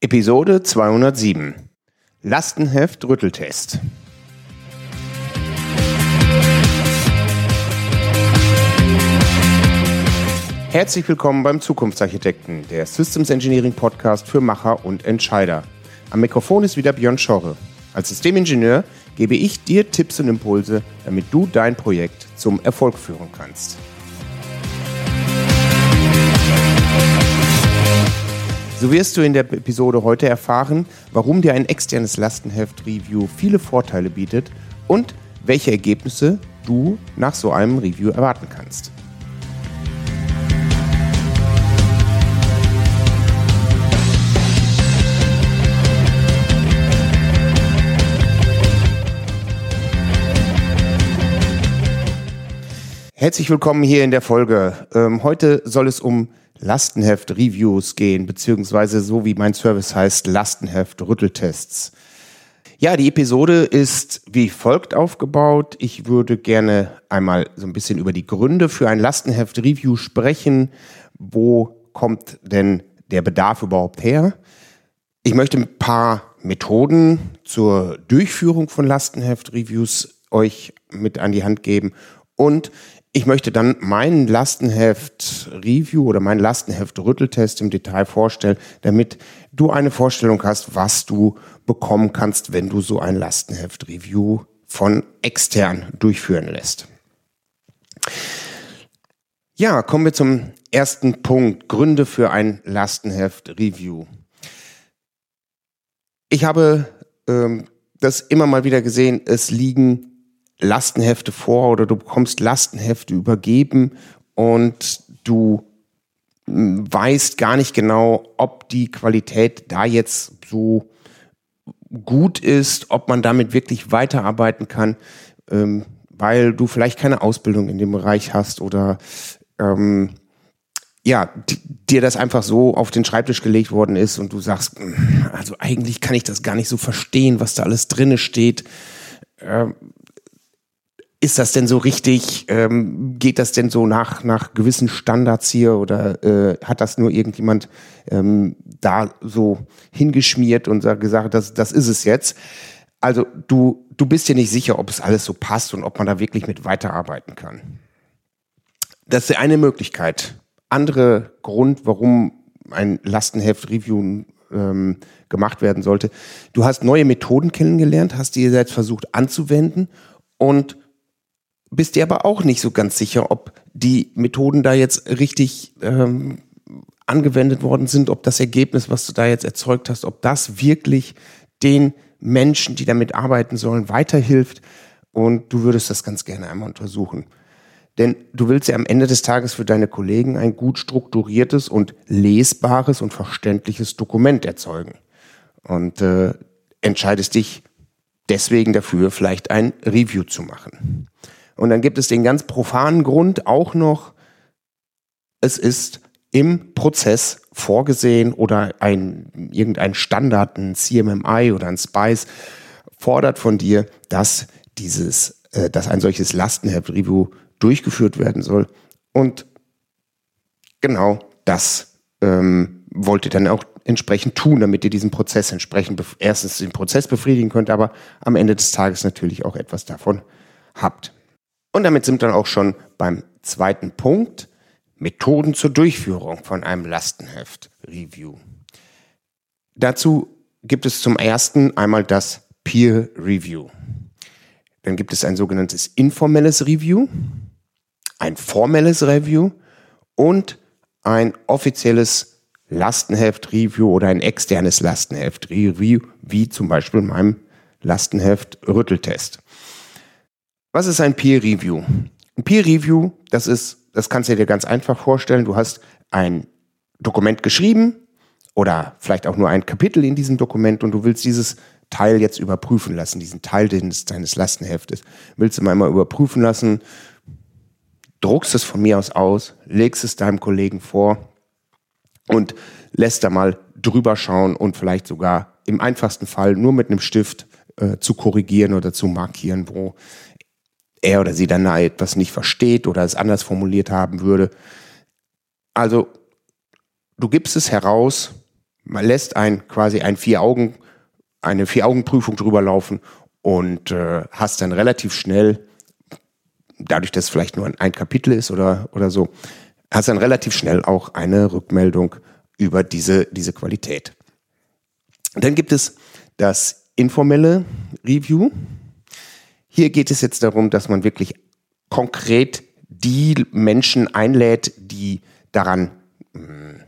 Episode 207 Lastenheft Rütteltest. Herzlich willkommen beim Zukunftsarchitekten, der Systems Engineering Podcast für Macher und Entscheider. Am Mikrofon ist wieder Björn Schorre. Als Systemingenieur gebe ich dir Tipps und Impulse, damit du dein Projekt zum Erfolg führen kannst. So wirst du in der Episode heute erfahren, warum dir ein externes Lastenheft-Review viele Vorteile bietet und welche Ergebnisse du nach so einem Review erwarten kannst. Herzlich willkommen hier in der Folge. Ähm, heute soll es um Lastenheft-Reviews gehen, beziehungsweise so wie mein Service heißt, Lastenheft-Rütteltests. Ja, die Episode ist wie folgt aufgebaut. Ich würde gerne einmal so ein bisschen über die Gründe für ein Lastenheft-Review sprechen. Wo kommt denn der Bedarf überhaupt her? Ich möchte ein paar Methoden zur Durchführung von Lastenheft-Reviews euch mit an die Hand geben und ich möchte dann mein Lastenheft-Review oder mein Lastenheft-Rütteltest im Detail vorstellen, damit du eine Vorstellung hast, was du bekommen kannst, wenn du so ein Lastenheft-Review von extern durchführen lässt. Ja, kommen wir zum ersten Punkt. Gründe für ein Lastenheft-Review. Ich habe ähm, das immer mal wieder gesehen, es liegen Lastenhefte vor oder du bekommst Lastenhefte übergeben und du hm, weißt gar nicht genau, ob die Qualität da jetzt so gut ist, ob man damit wirklich weiterarbeiten kann, ähm, weil du vielleicht keine Ausbildung in dem Bereich hast oder ähm, ja, dir das einfach so auf den Schreibtisch gelegt worden ist und du sagst, hm, also eigentlich kann ich das gar nicht so verstehen, was da alles drinne steht. Ähm, ist das denn so richtig? Ähm, geht das denn so nach, nach gewissen Standards hier oder äh, hat das nur irgendjemand ähm, da so hingeschmiert und gesagt, das, das ist es jetzt? Also du, du bist dir nicht sicher, ob es alles so passt und ob man da wirklich mit weiterarbeiten kann. Das ist eine Möglichkeit. Andere Grund, warum ein Lastenheft-Review ähm, gemacht werden sollte. Du hast neue Methoden kennengelernt, hast die selbst versucht anzuwenden und bist dir aber auch nicht so ganz sicher, ob die Methoden da jetzt richtig ähm, angewendet worden sind, ob das Ergebnis, was du da jetzt erzeugt hast, ob das wirklich den Menschen, die damit arbeiten sollen, weiterhilft. Und du würdest das ganz gerne einmal untersuchen. Denn du willst ja am Ende des Tages für deine Kollegen ein gut strukturiertes und lesbares und verständliches Dokument erzeugen. Und äh, entscheidest dich deswegen dafür, vielleicht ein Review zu machen. Und dann gibt es den ganz profanen Grund auch noch, es ist im Prozess vorgesehen oder ein, irgendein Standard, ein CMMI oder ein SPICE fordert von dir, dass dieses, äh, dass ein solches Lastenheft-Review durchgeführt werden soll. Und genau das ähm, wollt ihr dann auch entsprechend tun, damit ihr diesen Prozess entsprechend erstens den Prozess befriedigen könnt, aber am Ende des Tages natürlich auch etwas davon habt. Und damit sind wir dann auch schon beim zweiten Punkt. Methoden zur Durchführung von einem Lastenheft-Review. Dazu gibt es zum ersten einmal das Peer Review. Dann gibt es ein sogenanntes informelles Review, ein formelles Review und ein offizielles Lastenheft-Review oder ein externes Lastenheft-Review, wie zum Beispiel in meinem Lastenheft-Rütteltest. Was ist ein Peer Review? Ein Peer Review, das ist, das kannst du dir ganz einfach vorstellen. Du hast ein Dokument geschrieben oder vielleicht auch nur ein Kapitel in diesem Dokument und du willst dieses Teil jetzt überprüfen lassen, diesen Teil deines, deines Lastenheftes. Willst du mal einmal überprüfen lassen, druckst es von mir aus aus, legst es deinem Kollegen vor und lässt da mal drüber schauen und vielleicht sogar im einfachsten Fall nur mit einem Stift äh, zu korrigieren oder zu markieren, wo er oder sie dann etwas nicht versteht oder es anders formuliert haben würde. Also du gibst es heraus, man lässt ein quasi ein vier Augen, eine vier Augen Prüfung drüber laufen und äh, hast dann relativ schnell, dadurch, dass es vielleicht nur ein, ein Kapitel ist oder, oder so, hast dann relativ schnell auch eine Rückmeldung über diese, diese Qualität. Dann gibt es das informelle Review. Hier geht es jetzt darum, dass man wirklich konkret die Menschen einlädt, die daran hm,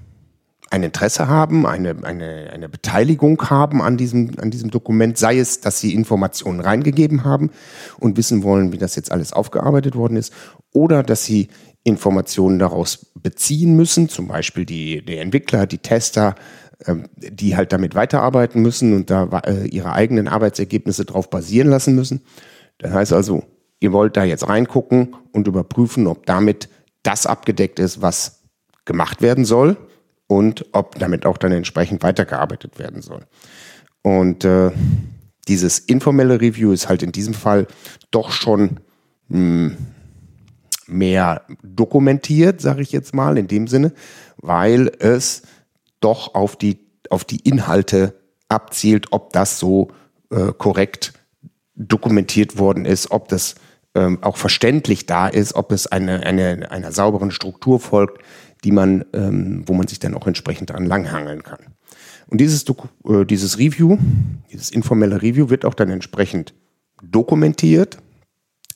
ein Interesse haben, eine, eine, eine Beteiligung haben an diesem, an diesem Dokument, sei es, dass sie Informationen reingegeben haben und wissen wollen, wie das jetzt alles aufgearbeitet worden ist, oder dass sie Informationen daraus beziehen müssen, zum Beispiel die, die Entwickler, die Tester, ähm, die halt damit weiterarbeiten müssen und da äh, ihre eigenen Arbeitsergebnisse drauf basieren lassen müssen. Das heißt also, ihr wollt da jetzt reingucken und überprüfen, ob damit das abgedeckt ist, was gemacht werden soll und ob damit auch dann entsprechend weitergearbeitet werden soll. Und äh, dieses informelle Review ist halt in diesem Fall doch schon hm, mehr dokumentiert, sage ich jetzt mal, in dem Sinne, weil es doch auf die, auf die Inhalte abzielt, ob das so äh, korrekt dokumentiert worden ist, ob das ähm, auch verständlich da ist, ob es eine, eine, einer sauberen Struktur folgt, die man, ähm, wo man sich dann auch entsprechend daran langhangeln kann. Und dieses, äh, dieses Review, dieses informelle Review wird auch dann entsprechend dokumentiert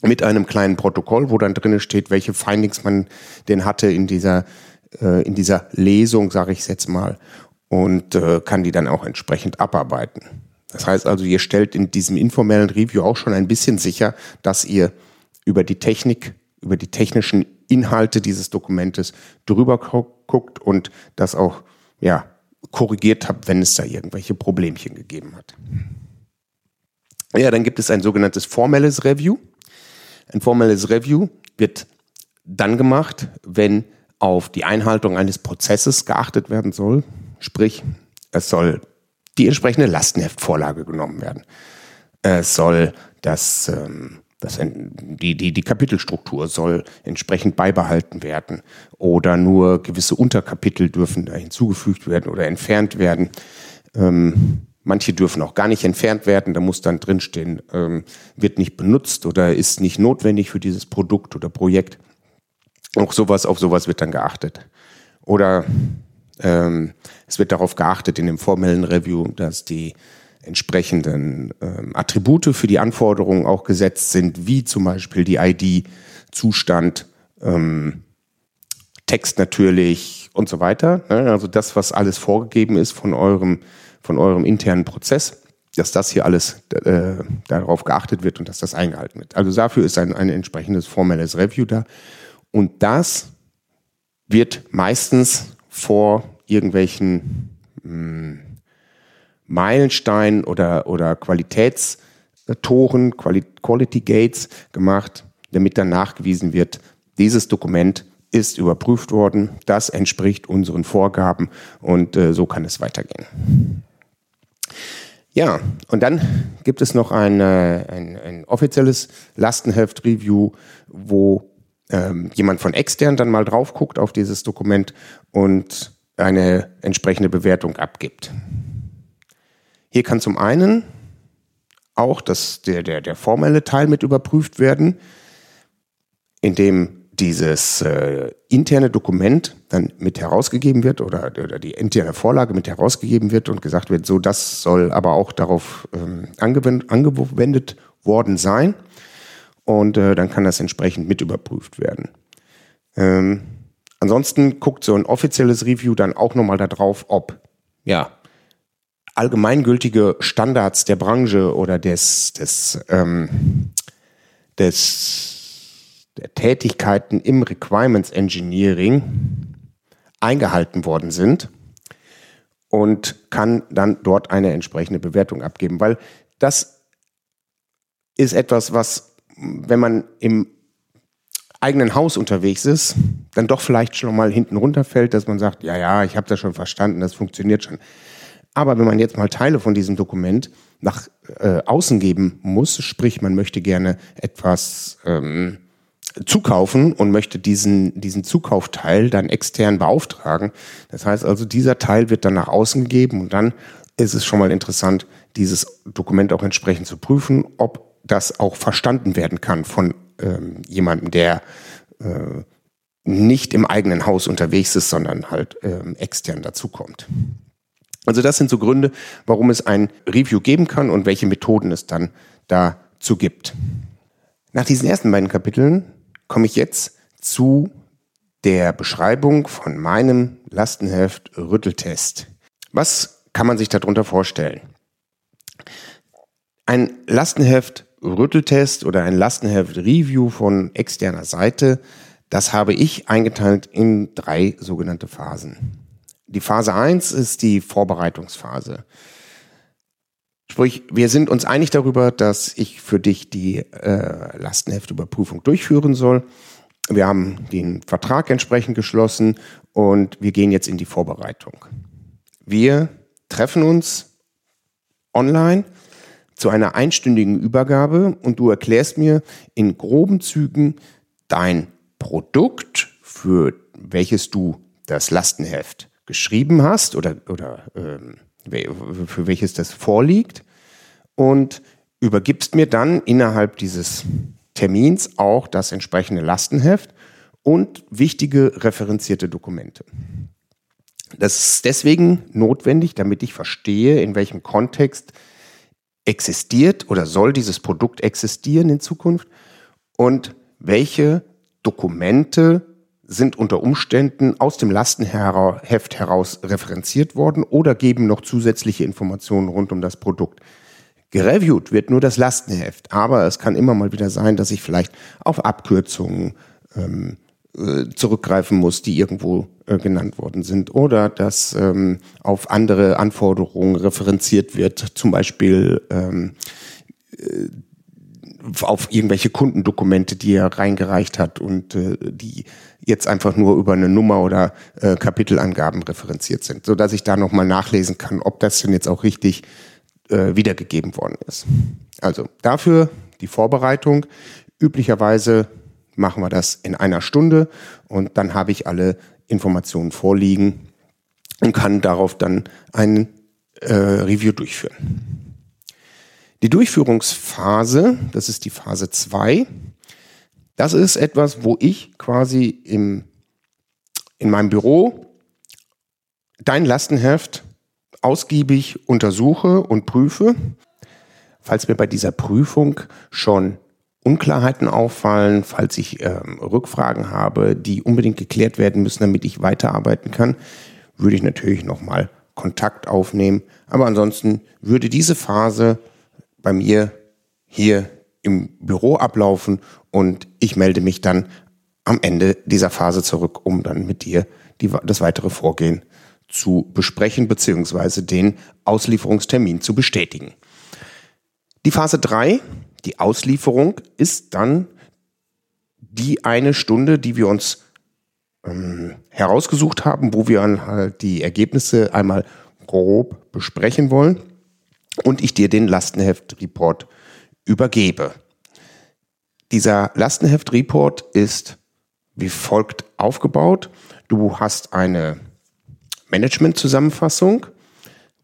mit einem kleinen Protokoll, wo dann drin steht, welche Findings man denn hatte in dieser, äh, in dieser Lesung, sage ich jetzt mal, und äh, kann die dann auch entsprechend abarbeiten. Das heißt also, ihr stellt in diesem informellen Review auch schon ein bisschen sicher, dass ihr über die Technik, über die technischen Inhalte dieses Dokumentes drüber guckt und das auch ja, korrigiert habt, wenn es da irgendwelche Problemchen gegeben hat. Ja, dann gibt es ein sogenanntes formelles Review. Ein formelles Review wird dann gemacht, wenn auf die Einhaltung eines Prozesses geachtet werden soll. Sprich, es soll die entsprechende Lastenheftvorlage genommen werden. Es soll das ähm, das, die, die, die Kapitelstruktur soll entsprechend beibehalten werden oder nur gewisse Unterkapitel dürfen da hinzugefügt werden oder entfernt werden. Ähm, manche dürfen auch gar nicht entfernt werden, da muss dann drinstehen, ähm, wird nicht benutzt oder ist nicht notwendig für dieses Produkt oder Projekt. Auch sowas, auf sowas wird dann geachtet. Oder ähm, es wird darauf geachtet in dem formellen Review, dass die entsprechenden ähm, Attribute für die Anforderungen auch gesetzt sind, wie zum Beispiel die ID, Zustand, ähm, Text natürlich und so weiter. Ne? Also das, was alles vorgegeben ist von eurem, von eurem internen Prozess, dass das hier alles äh, darauf geachtet wird und dass das eingehalten wird. Also dafür ist ein, ein entsprechendes formelles Review da. Und das wird meistens vor irgendwelchen mh, hm, Meilenstein oder, oder Qualitätstoren, Quality Gates gemacht, damit dann nachgewiesen wird, dieses Dokument ist überprüft worden, das entspricht unseren Vorgaben und äh, so kann es weitergehen. Ja, und dann gibt es noch ein, äh, ein, ein offizielles Lastenheft-Review, wo ähm, jemand von extern dann mal drauf guckt auf dieses Dokument und eine entsprechende Bewertung abgibt. Hier kann zum einen auch das, der, der, der formelle Teil mit überprüft werden, indem dieses äh, interne Dokument dann mit herausgegeben wird oder, oder die interne Vorlage mit herausgegeben wird und gesagt wird, so das soll aber auch darauf ähm, angewendet, angewendet worden sein. Und äh, dann kann das entsprechend mit überprüft werden. Ähm, ansonsten guckt so ein offizielles Review dann auch nochmal darauf, ob ja, allgemeingültige Standards der Branche oder des, des, ähm, des, der Tätigkeiten im Requirements Engineering eingehalten worden sind und kann dann dort eine entsprechende Bewertung abgeben, weil das ist etwas, was, wenn man im eigenen Haus unterwegs ist, dann doch vielleicht schon mal hinten runterfällt, dass man sagt, ja, ja, ich habe das schon verstanden, das funktioniert schon. Aber wenn man jetzt mal Teile von diesem Dokument nach äh, außen geben muss, sprich man möchte gerne etwas ähm, zukaufen und möchte diesen, diesen Zukaufteil dann extern beauftragen. Das heißt also, dieser Teil wird dann nach außen gegeben und dann ist es schon mal interessant, dieses Dokument auch entsprechend zu prüfen, ob das auch verstanden werden kann von ähm, jemandem, der äh, nicht im eigenen Haus unterwegs ist, sondern halt ähm, extern dazukommt. Also das sind so Gründe, warum es ein Review geben kann und welche Methoden es dann dazu gibt. Nach diesen ersten beiden Kapiteln komme ich jetzt zu der Beschreibung von meinem Lastenheft Rütteltest. Was kann man sich darunter vorstellen? Ein Lastenheft Rütteltest oder ein Lastenheft Review von externer Seite, das habe ich eingeteilt in drei sogenannte Phasen. Die Phase 1 ist die Vorbereitungsphase. Sprich, wir sind uns einig darüber, dass ich für dich die äh, Lastenheftüberprüfung durchführen soll. Wir haben den Vertrag entsprechend geschlossen und wir gehen jetzt in die Vorbereitung. Wir treffen uns online zu einer einstündigen Übergabe und du erklärst mir in groben Zügen dein Produkt, für welches du das Lastenheft geschrieben hast oder, oder ähm, für welches das vorliegt und übergibst mir dann innerhalb dieses Termins auch das entsprechende Lastenheft und wichtige referenzierte Dokumente. Das ist deswegen notwendig, damit ich verstehe, in welchem Kontext existiert oder soll dieses Produkt existieren in Zukunft und welche Dokumente sind unter Umständen aus dem Lastenheft heraus referenziert worden oder geben noch zusätzliche Informationen rund um das Produkt. Gereviewt wird nur das Lastenheft, aber es kann immer mal wieder sein, dass ich vielleicht auf Abkürzungen ähm, äh, zurückgreifen muss, die irgendwo äh, genannt worden sind, oder dass ähm, auf andere Anforderungen referenziert wird, zum Beispiel ähm, äh, auf irgendwelche Kundendokumente, die er reingereicht hat und äh, die jetzt einfach nur über eine Nummer oder äh, Kapitelangaben referenziert sind, so dass ich da nochmal nachlesen kann, ob das denn jetzt auch richtig äh, wiedergegeben worden ist. Also dafür die Vorbereitung. Üblicherweise machen wir das in einer Stunde und dann habe ich alle Informationen vorliegen und kann darauf dann ein äh, Review durchführen. Die Durchführungsphase, das ist die Phase 2, das ist etwas, wo ich quasi im, in meinem Büro dein Lastenheft ausgiebig untersuche und prüfe. Falls mir bei dieser Prüfung schon Unklarheiten auffallen, falls ich ähm, Rückfragen habe, die unbedingt geklärt werden müssen, damit ich weiterarbeiten kann, würde ich natürlich nochmal Kontakt aufnehmen. Aber ansonsten würde diese Phase bei mir hier im Büro ablaufen und ich melde mich dann am Ende dieser Phase zurück, um dann mit dir die, das weitere Vorgehen zu besprechen bzw. den Auslieferungstermin zu bestätigen. Die Phase 3, die Auslieferung, ist dann die eine Stunde, die wir uns ähm, herausgesucht haben, wo wir dann halt die Ergebnisse einmal grob besprechen wollen und ich dir den Lastenheft-Report übergebe. Dieser Lastenheft-Report ist wie folgt aufgebaut. Du hast eine Management-Zusammenfassung,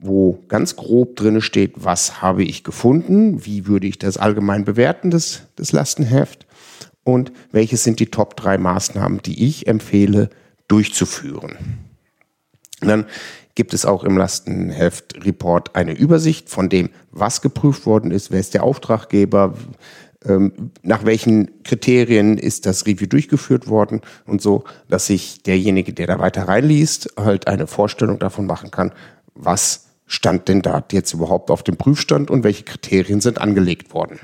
wo ganz grob drin steht, was habe ich gefunden, wie würde ich das allgemein bewerten, das, das Lastenheft und welche sind die Top 3 Maßnahmen, die ich empfehle durchzuführen. Und dann gibt es auch im Lastenheft-Report eine Übersicht von dem, was geprüft worden ist, wer ist der Auftraggeber, ähm, nach welchen Kriterien ist das Review durchgeführt worden und so, dass sich derjenige, der da weiter reinliest, halt eine Vorstellung davon machen kann, was stand denn da jetzt überhaupt auf dem Prüfstand und welche Kriterien sind angelegt worden.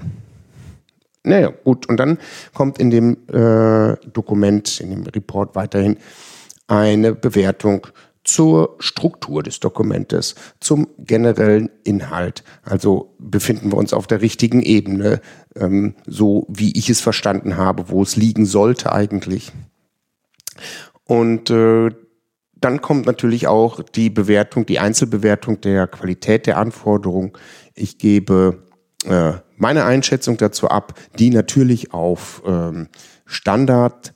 Naja, gut, und dann kommt in dem äh, Dokument, in dem Report weiterhin eine Bewertung zur Struktur des Dokumentes, zum generellen Inhalt. Also befinden wir uns auf der richtigen Ebene, ähm, so wie ich es verstanden habe, wo es liegen sollte eigentlich. Und äh, dann kommt natürlich auch die Bewertung, die Einzelbewertung der Qualität der Anforderung. Ich gebe äh, meine Einschätzung dazu ab, die natürlich auf ähm, Standard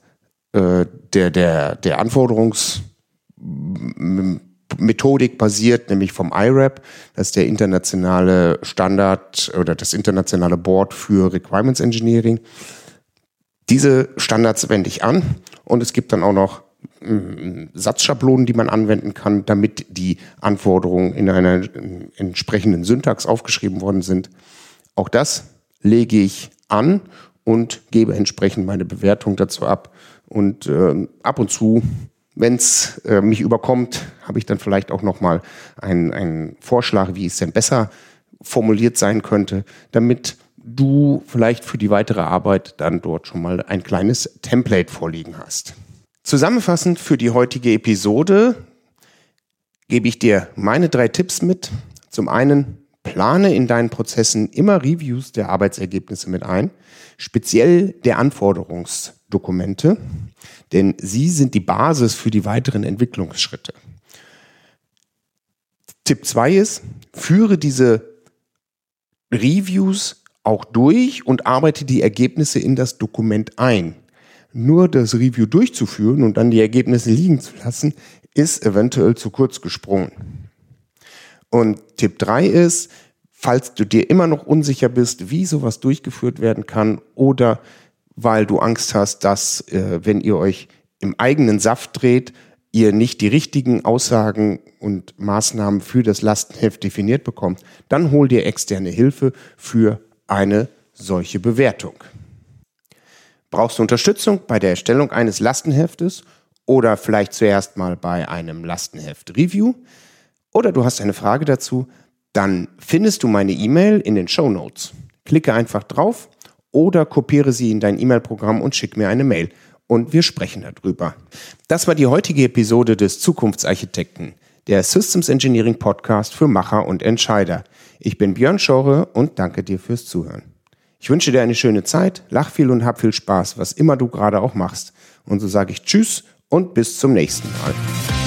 äh, der, der, der Anforderungsmethodik basiert, nämlich vom IRAP, das ist der internationale Standard oder das internationale Board für Requirements Engineering. Diese Standards wende ich an und es gibt dann auch noch Satzschablonen, die man anwenden kann, damit die Anforderungen in einer entsprechenden Syntax aufgeschrieben worden sind. Auch das lege ich an und gebe entsprechend meine Bewertung dazu ab. Und äh, ab und zu, wenn es äh, mich überkommt, habe ich dann vielleicht auch noch mal einen, einen Vorschlag, wie es denn besser formuliert sein könnte, damit du vielleicht für die weitere Arbeit dann dort schon mal ein kleines Template vorliegen hast. Zusammenfassend für die heutige Episode gebe ich dir meine drei Tipps mit. Zum einen, plane in deinen Prozessen immer Reviews der Arbeitsergebnisse mit ein, speziell der Anforderungsdokumente, denn sie sind die Basis für die weiteren Entwicklungsschritte. Tipp 2 ist, führe diese Reviews auch durch und arbeite die Ergebnisse in das Dokument ein nur das Review durchzuführen und dann die Ergebnisse liegen zu lassen, ist eventuell zu kurz gesprungen. Und Tipp 3 ist, falls du dir immer noch unsicher bist, wie sowas durchgeführt werden kann oder weil du Angst hast, dass, äh, wenn ihr euch im eigenen Saft dreht, ihr nicht die richtigen Aussagen und Maßnahmen für das Lastenheft definiert bekommt, dann hol dir externe Hilfe für eine solche Bewertung. Brauchst du Unterstützung bei der Erstellung eines Lastenheftes oder vielleicht zuerst mal bei einem Lastenheft-Review? Oder du hast eine Frage dazu? Dann findest du meine E-Mail in den Show Notes. Klicke einfach drauf oder kopiere sie in dein E-Mail-Programm und schick mir eine Mail. Und wir sprechen darüber. Das war die heutige Episode des Zukunftsarchitekten, der Systems Engineering Podcast für Macher und Entscheider. Ich bin Björn Schore und danke dir fürs Zuhören. Ich wünsche dir eine schöne Zeit, lach viel und hab viel Spaß, was immer du gerade auch machst. Und so sage ich Tschüss und bis zum nächsten Mal.